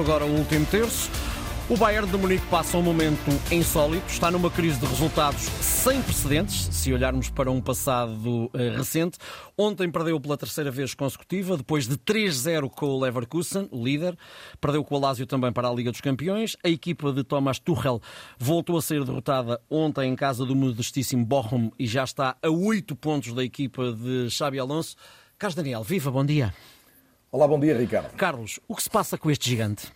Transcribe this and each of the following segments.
agora o último terço. O Bayern de Munique passa um momento insólito, está numa crise de resultados sem precedentes, se olharmos para um passado uh, recente. Ontem perdeu pela terceira vez consecutiva, depois de 3-0 com o Leverkusen, o líder. Perdeu com o Lazio também para a Liga dos Campeões. A equipa de Thomas Tuchel voltou a ser derrotada ontem em casa do modestíssimo Bochum e já está a 8 pontos da equipa de Xabi Alonso. Carlos Daniel, viva, bom dia. Olá, bom dia, Ricardo. Carlos, o que se passa com este gigante?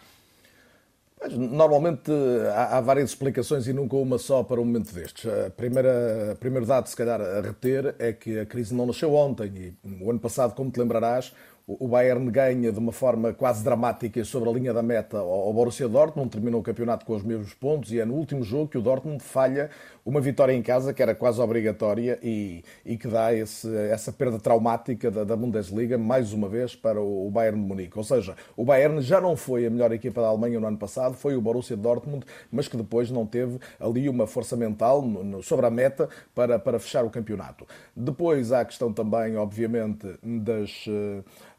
Normalmente há, várias explicações e nunca uma só para um momento destes. A primeira, a primeiro dado, se calhar, a reter é que a crise não nasceu ontem e o ano passado, como te lembrarás, o Bayern ganha de uma forma quase dramática sobre a linha da meta ao Borussia Dortmund, terminou o campeonato com os mesmos pontos e é no último jogo que o Dortmund falha uma vitória em casa que era quase obrigatória e, e que dá esse, essa perda traumática da, da, Bundesliga mais uma vez para o Bayern de Munique. Ou seja, o Bayern já não foi a melhor equipa da Alemanha no ano passado, foi o Borussia Dortmund, mas que depois não teve ali uma força mental sobre a meta para, para fechar o campeonato. Depois há a questão também, obviamente, das,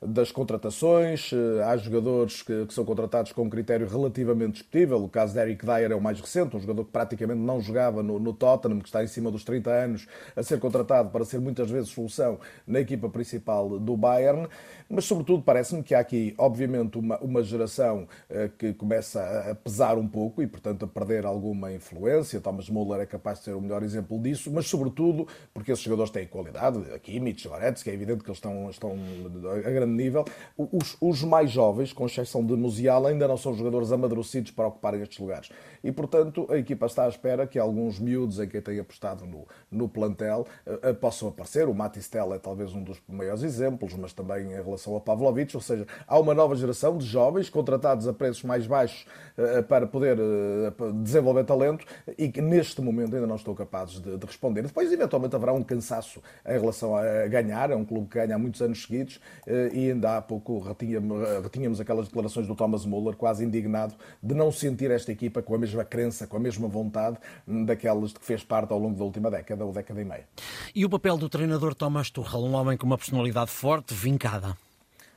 das contratações. Há jogadores que, que são contratados com um critério relativamente discutível. O caso de Eric Dyer é o mais recente, um jogador que praticamente não jogava no, no Tottenham, que está em cima dos 30 anos, a ser contratado para ser muitas vezes solução na equipa principal do Bayern. Mas, sobretudo, parece-me que há aqui, obviamente, uma, uma geração uh, que começa a pesar um pouco e, portanto, a perder alguma influência. Thomas Muller é capaz de ser o melhor exemplo disso, mas, sobretudo, porque esses jogadores têm qualidade. Aqui, Mitch Goretzky, é evidente que eles estão, estão a grande nível. Os, os mais jovens, com exceção de Musiala, ainda não são jogadores amadurecidos para ocuparem estes lugares. E, portanto, a equipa está à espera que alguns miúdos em quem tem apostado no, no plantel uh, possam aparecer. O Matistel é talvez um dos maiores exemplos, mas também em relação a Pavlovic, ou seja, há uma nova geração de jovens contratados a preços mais baixos uh, para poder uh, desenvolver talento e que neste momento ainda não estão capazes de, de, responder. Depois, eventualmente, haverá um cansaço em relação a ganhar. É um clube que ganha há muitos anos seguidos e ainda há pouco retínhamos, retínhamos aquelas declarações do Thomas Muller, quase indignado de não sentir esta equipa com a mesma crença, com a mesma vontade daquelas de que fez parte ao longo da última década ou década e meia. E o papel do treinador Thomas Tuchel, um homem com uma personalidade forte, vincada?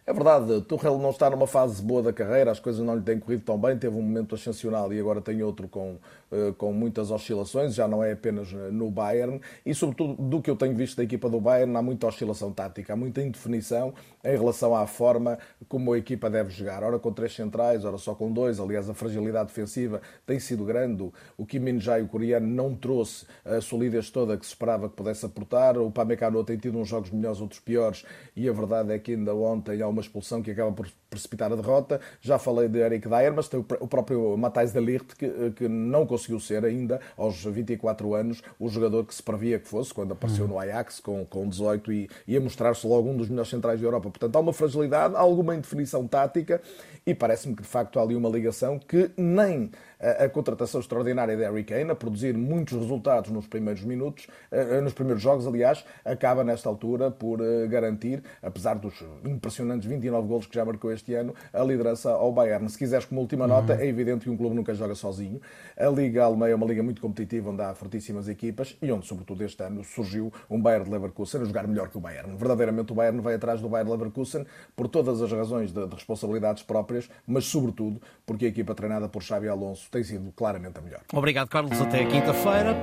É verdade, Tuchel não está numa fase boa da carreira, as coisas não lhe têm corrido tão bem, teve um momento ascensional e agora tem outro com, eh, com muitas oscilações, já não é apenas eh, no Bayern, e sobretudo do que eu tenho visto da equipa do Bayern, há muita oscilação tática, há muita indefinição em relação à forma como a equipa deve jogar, ora com três centrais, ora só com dois, aliás a fragilidade defensiva tem sido grande, o Kim Min-jae, o coreano, não trouxe a solidez toda que se esperava que pudesse aportar, o Pamecano tem tido uns jogos melhores, outros piores, e a verdade é que ainda ontem há uma expulsão que acaba por precipitar a derrota. Já falei de Eric Dyer, mas tem o próprio Matthijs de Ligt que, que não conseguiu ser ainda, aos 24 anos, o jogador que se previa que fosse, quando apareceu no Ajax com, com 18 e ia mostrar-se logo um dos melhores centrais da Europa. Portanto, há uma fragilidade, há alguma indefinição tática e parece-me que de facto há ali uma ligação que nem a, a contratação extraordinária de Harry Kane, a produzir muitos resultados nos primeiros minutos, eh, nos primeiros jogos, aliás, acaba nesta altura por eh, garantir, apesar dos impressionantes 29 golos que já marcou este ano, a liderança ao Bayern. Se quiseres como última nota, uhum. é evidente que um clube nunca joga sozinho. A Liga Alemã é uma liga muito competitiva, onde há fortíssimas equipas e onde, sobretudo este ano, surgiu um Bayern de Leverkusen a jogar melhor que o Bayern. Verdadeiramente o Bayern vai atrás do Bayern de Leverkusen por todas as razões de, de responsabilidades próprias, mas sobretudo porque a equipa treinada por Xabi Alonso tem sido claramente a melhor. Obrigado, Carlos. Até quinta-feira,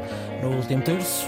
no último terço.